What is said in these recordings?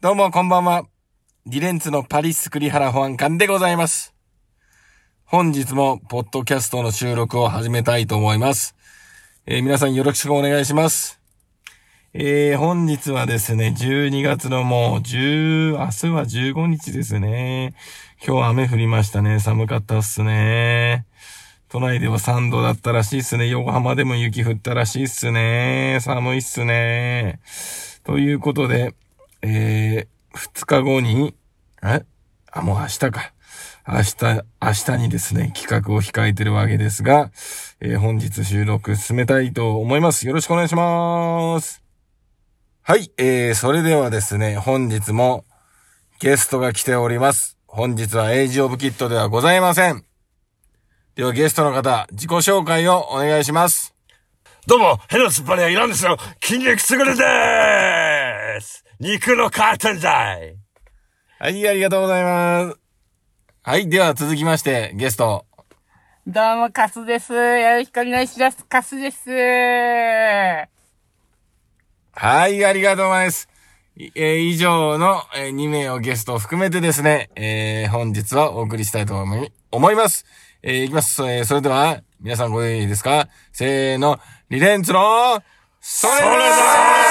どうもこんばんは。リレンツのパリス栗原保安官でございます。本日もポッドキャストの収録を始めたいと思います。えー皆さんよろしくお願いします。えー本日はですね、12月のもう10、明日は15日ですね。今日雨降りましたね。寒かったっすね。都内では3度だったらしいっすね。横浜でも雪降ったらしいっすね。寒いっすね。ということで、えー、2日後に、え？あ、もう明日か。明日、明日にですね、企画を控えてるわけですが、えー本日収録進めたいと思います。よろしくお願いします。はい、えー、それではですね、本日もゲストが来ております。本日はエイジオブキットではございません。ではゲストの方、自己紹介をお願いします。どうも、ヘロスパリアイランですよ。筋肉すぐるでーす。肉のカーテンザイ。はい、ありがとうございます。はい、では続きまして、ゲスト。どうも、カスです。よろしくお願いします。カスです。はい、ありがとうございます。いえー以上の、え2名をゲストを含めてですね、えー本日はお送りしたいと思い思います。えーいきます。えーそれでは、皆さんご用意ですか？せーの、リレンツの、それそ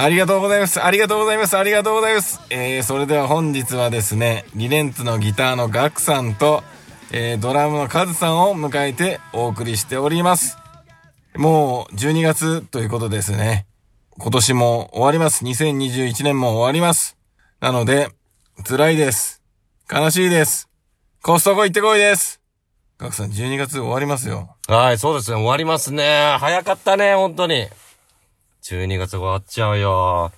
ありがとうございます。ありがとうございます。ありがとうございます。えー、それでは本日はですね、リレンツのギターのガクさんと、えー、ドラムのカズさんを迎えてお送りしております。もう12月ということですね。今年も終わります。2021年も終わります。なので、辛いです。悲しいです。コストコ行ってこいです。ガクさん12月終わりますよ。はい、そうですね。終わりますね。早かったね、本当に。12月終わっちゃうよ。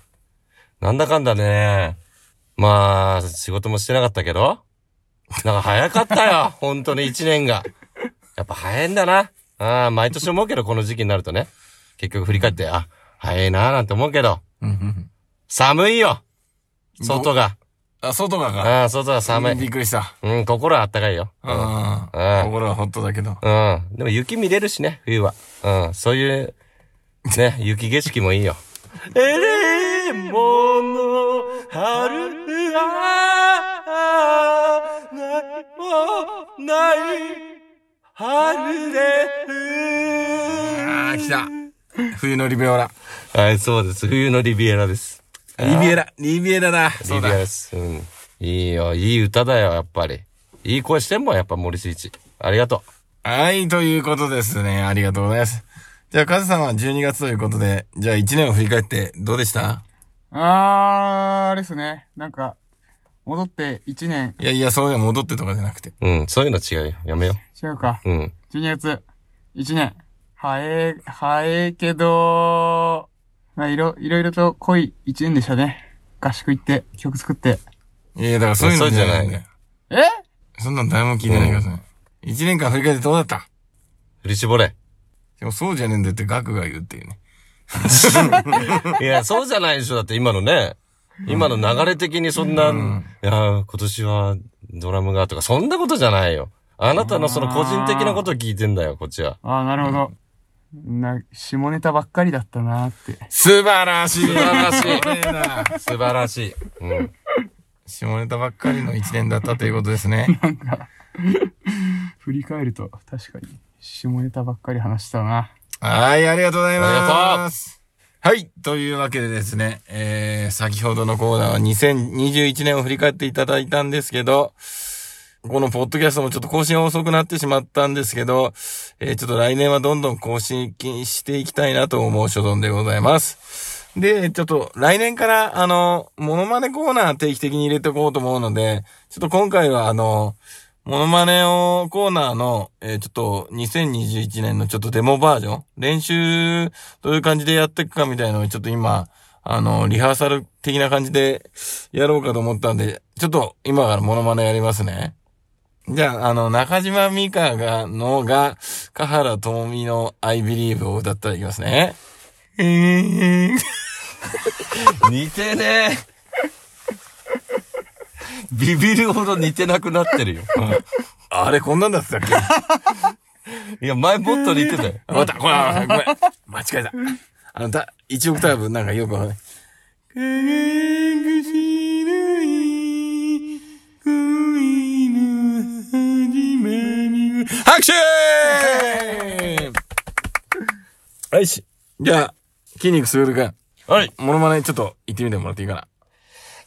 なんだかんだね。まあ、仕事もしてなかったけど。なんか早かったよ。本当に1年が。やっぱ早いんだな。ああ、毎年思うけど、この時期になるとね。結局振り返って、あ、早いなーなんて思うけど。寒いよ。外が。あ、外がか。ああ、外が寒い。びっくりした。うん、心はあったかいよ。あうんあ、心はホットだけど。うん。でも雪見れるしね、冬は。うん。そういう、ね、雪景色もいいよ。えれもの、春は、何もない、春でああ、来た。冬のリベオラ。はい、そうです。冬のリビエラです。リビエラ、リビエラだ。そうだリビエラ。です。うん。いいよ、いい歌だよ、やっぱり。いい声してんもん、やっぱ森進一。ありがとはい、ということですね。ありがとうございます。じゃあ、カズさんは12月ということで、じゃあ1年を振り返ってどうでした？あー、あれですね。なんか、戻って1年、いやいや、そういうの戻ってとかじゃなくて。う。うん、そういうの違うよ。やめよ違うか。う。うん。12月、1年。早え、早えけど、まあ、いろ、いろいろと濃い1年でしたね。合宿行って、曲作って。いや、だからそういうのじゃないんだよ。え？そんなの誰も聞いてないからさ。1年間振り返ってどうだった？振り絞れ。でもそうじゃねえんだよってガクが言うっていうね。いや、そうじゃないでしょ。だって今のね。今の流れ的にそんな、いや、今年はドラムがとか、そんなことじゃないよ。あなたのその個人的なことを聞いてんだよ、こっちは。あー、なるほど。な、下ネタばっかりだったなーって。素晴らしい素晴らしい 素晴らしい。うん。下ネタばっかりの1年だったということですね。振り返ると、確かに、下ネタばっかり話したな。はい、ありがとうございありがます。はい。というわけでですね、えー、先ほどのコーナーは2021年を振り返っていただいたんですけど、このポッドキャストもちょっと更新が遅くなってしまったんですけど、えー、ちょっと来年はどんどん更新していきたいなと思う所存でございます。で、ちょっと来年から、あの、モノマネコーナー定期的に入れておこうと思うので、ちょっと今回はあの、モノマネをコーナーの、えーちょっと2021年のちょっとデモバージョン？練習どういう感じでやっていくかみたいなのをちょっと今、あの、リハーサル的な感じでやろうかと思ったんで、ちょっと今からモノマネやりますね。じゃあ、あの、中島美嘉が、のが、香原朋美の I Believe を歌ったらいきますね。え ー 似てねえ。ビビるほど似てなくなってるよ。あれ、こんなんだったっけ？いや、前もっと似てたよ。あ、また、ごめん、ごめん。間違えた。あの、だ、1オクターブなんかよくわかんない。拍手よし。じゃあ、筋肉すぐるか。はい。モノマネちょっと言ってみてもらっていいかな？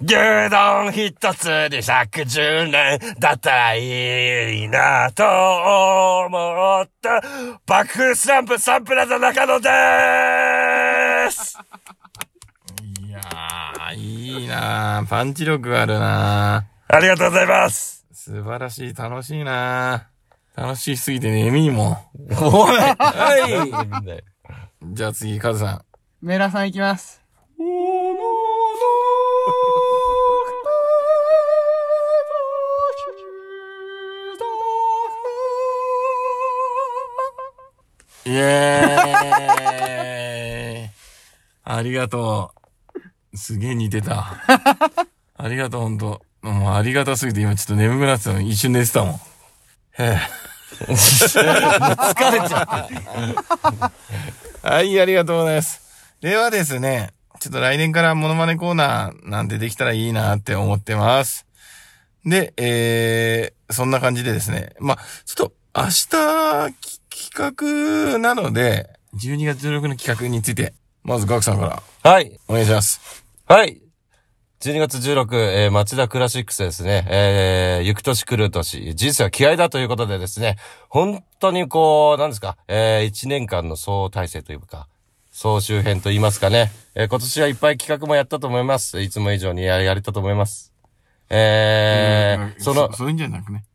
牛丼一つで110年だったらいいなと思った爆風スランプサンプラザ中野でーすいやー、いいなー。パンチ力があるなありがとうございますー。素晴らしい、楽しいなー。楽しすぎて眠いもん。おいはい。じゃあ次、カズさん。メラさんいきます。イエーイありがとう。すげえ似てた。ありがとう、ほんと。もうありがたすぎて今ちょっと眠くなってたのに一瞬寝てたもん。へえ。疲れちゃって。はい、ありがとうございます。ではですね、ちょっと来年からモノマネコーナーなんてできたらいいなって思ってます。で、えー、そんな感じでですね、まあ、ちょっと明日企画なので、12月16の企画について、まずガクさんからはい。お願いします。はい。12月16、えー、町田クラシックスですね。えー、行く年来る年、人生は気合だということでですね、本当にこう、なんですか、えー、1年間の総体制というか、総集編と言いますかね。えー、今年はいっぱい企画もやったと思います。いつも以上にややれたと思います。えー、その、そういうんじゃなくね。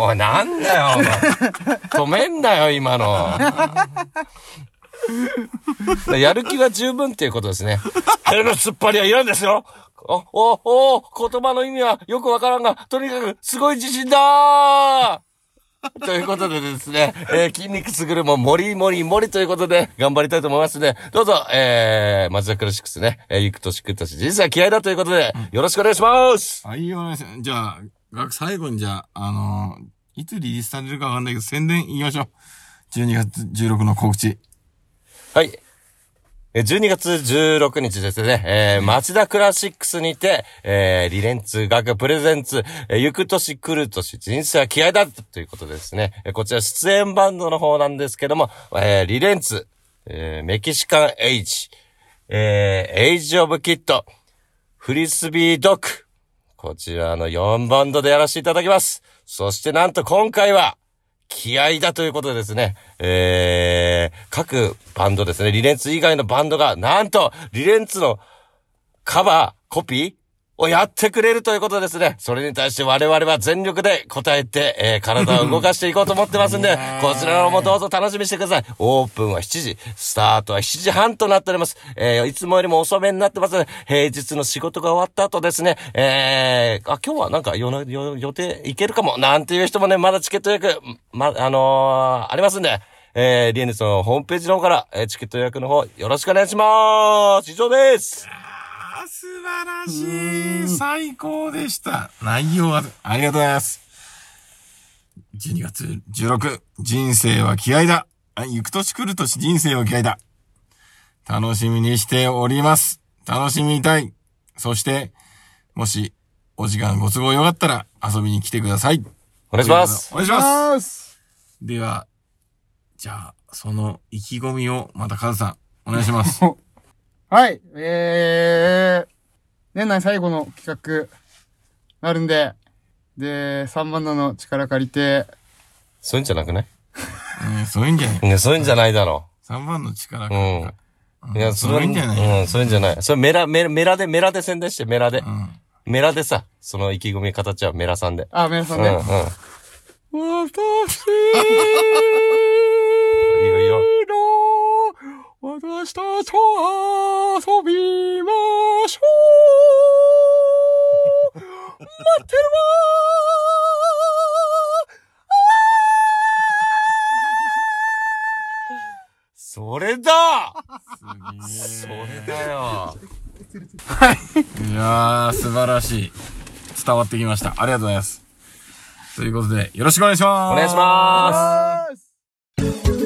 おい、なんだよ、お前。止めんなよ、今の。やる気は十分っていうことですね。手の突っ張りはいらんですよ。お、お、お、言葉の意味はよくわからんが、とにかくすごい自信だーということでですね、えー筋肉すぐるももりもりもりということで頑張りたいと思いますので、どうぞ、えー、マジダクラシックスね、えー、行く年来る年、人生は気合だということで、よろしくお願いしますはい、お願いします。じゃあ、最後にじゃあ、あのーいつリリースされるかわかんないけど、宣伝言いましょう。12月16の告知。はい。12月16日ですね、えー、町田クラシックスにて、えー、リレンツが presents、えー、行く年来る年、人生は気合だということですね、えこちら出演バンドの方なんですけども、えー、リレンツ、えー、メキシカンエイジ、えー、エイジオブキッド、フリスビードッグ、こちらの4バンドでやらせていただきます。そしてなんと今回は、気合だということでですね、えー、各バンドですね、リレンツ以外のバンドが、なんと、リレンツのカバー、コピーをやってくれるということですね。それに対して我々は全力で答えて、えー体を動かしていこうと思ってますんで、こちらもどうぞ楽しみにしてください。オープンは7時、スタートは7時半となっております。えーいつもよりも遅めになってますので、平日の仕事が終わった後ですね、えー、あ、今日はなんかよよ予定いけるかも、なんていう人もね、まだチケット予約、ま、あのーありますんで、えー、リエネスのホームページの方から、えーチケット予約の方、よろしくお願いします。以上です。晴らしい。最高でした。内容は、ありがとうございます。12月16、人生は気合だ。あ行く年来る年、人生は気合だ。楽しみにしております。楽しみたい。そして、もし、お時間ご都合よかったら遊びに来てください。お願いします。お願いします。ます。では、じゃあ、その意気込みをまたカズさん、お願いします。はい。えー、年内最後の企画、なるんで、で、3番のの力借りて、そういうんじゃなくない？うん、そういうんじゃない。ね、そういうんじゃないだろ3番の力う。か。うん。いや、それは、そういうんじゃない？うん、そういうんじゃない。それメラ、メラ、メラで、メラで宣伝して、メラで。うん。メラでさ、その意気込み形はメラさんで。あ、皆さうんん、うん。ね、私いいよいいよ。私たちと遊びましょう待ってるそれだすそれだよ。いやー、素晴らしい。伝わってきました。ありがとうございます。ということで、よろしくお願いします。お願いします。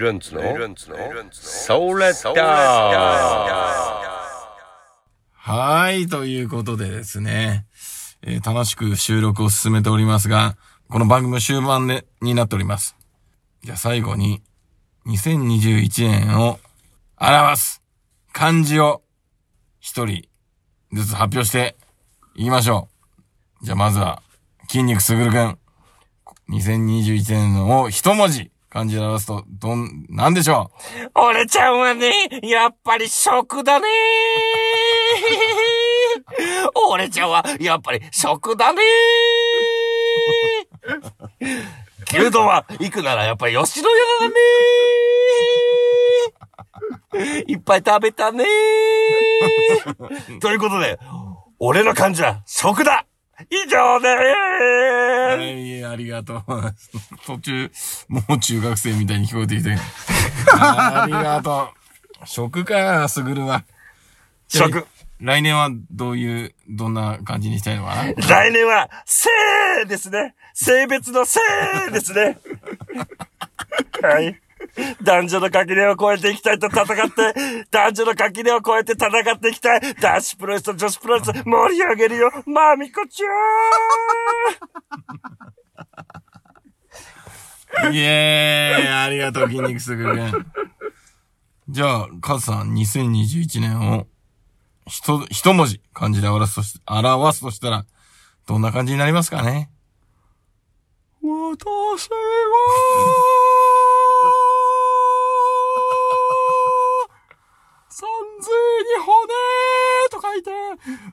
リレンツの？ソーレッダはい、ということでですね、えー楽しく収録を進めておりますが、この番組も終盤で、になっております。じゃあ最後に、2021年を表す漢字を一人ずつ発表していきましょう。じゃあまずは、筋肉すぐるくん。2021年を一文字漢字で表すと、どん、なんでしょう？俺ちゃんはね、やっぱり食だね。俺ちゃんはやっぱり食だね。牛丼は行くならやっぱり吉野家だね。いっぱい食べたね。ということで、俺の感じは食だ。以上でうはーい、ありがとう。途中、もう中学生みたいに聞こえてきて。ありがとう。食か、すぐるは。食。来年はどういう、どんな感じにしたいのかな？来年は、性ですね。性別の性ですね。はい。男女の垣根を越えていきたいと戦って、男女の垣根を越えて戦っていきたい。男子プロレスと女子プロレス盛り上げるよ。まみこちイエーイありがとう、筋肉すぐるくん。じゃあ、カズさん、2021年を、ひと、一文字、漢字で表すとし、表すとしたら、どんな感じになりますかね？私は、髄に骨と書いて、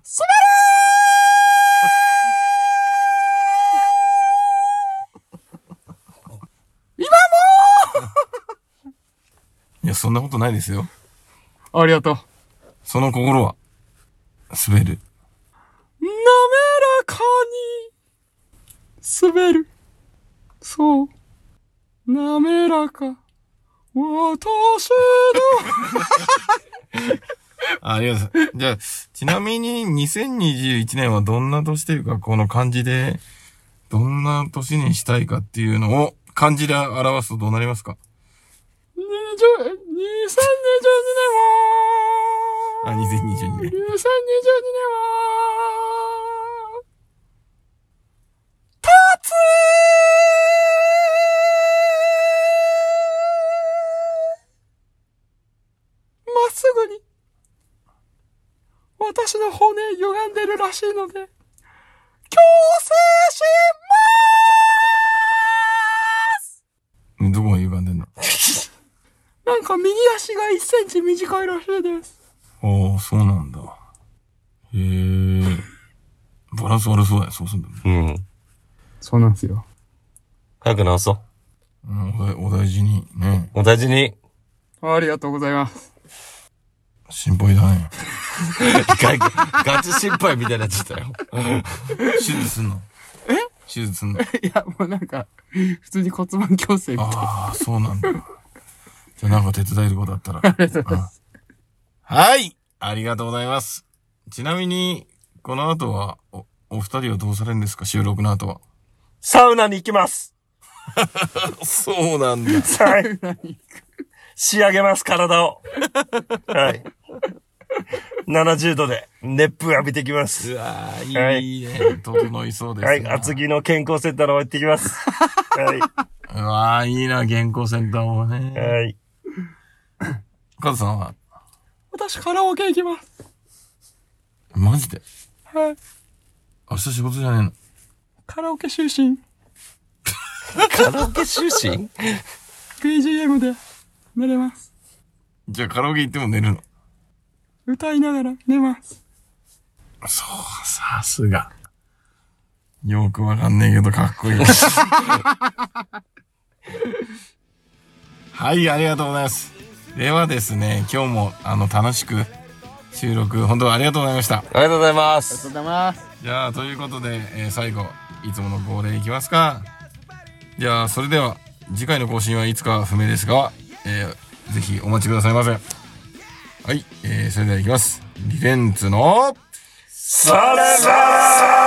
すいや、そんなことないですよ。ありがとう。その心は、滑る。滑らかに、滑る。そう。滑らか。私の、ありがとうございます。じゃあ、ちなみに2021年はどんな年というか、この漢字で、どんな年にしたいかっていうのを漢字で表すとどうなりますか？20、2022あ、2022年は、年。2022年は、立るらしいので、強制しますどこが歪んでんの？なんか右足が1センチ短いらしいです。ああ、そうなんだ。へえ。バランス悪そうだよ、そうすんだね。うん。そうなんですよ。早く直そう。うん、お大お大事にね。お大事に。ありがとうございます。心配だね。ガガチ心配みたいになっちゃったよ。手術すんの？え？手術すんの？いや、もうなんか、普通に骨盤矯正みたいな。ああ、そうなんだ。じゃあなんか手伝えることあったら。ありがとうございます。はいありがとうございます。ちなみに、この後は、お、お二人はどうされるんですか？収録の後は。サウナに行きます。そうなんだ。はい。仕上げます、体を。はい。70度で熱風浴びてきます。うわーはいいいね。整いそうですね。はい。厚木の健康センターの方行ってきます。はうわーいいな、原稿センターもい。ね。はい。カズさんは、私カラオケ行きます。マジで？はい。明日仕事じゃねえの？カラオケ就寝。カラオケ就寝？BGM で寝れます。じゃあカラオケ行っても寝るの？歌いながら寝ます。そう、さすが。よくわかんねえけどかっこいい。はい、ありがとうございます。ではですね、今日もあの楽しく収録、本当ありがとうございました。ありがとうございまありがとうす。ございます。じゃあ、ということで、えー最後、いつもの恒例いきますか？じゃあ、それでは、次回の更新はいつか不明ですが、えーぜひお待ちくださいませ。はい、えーそれではいきます。リレンツの、サラサラ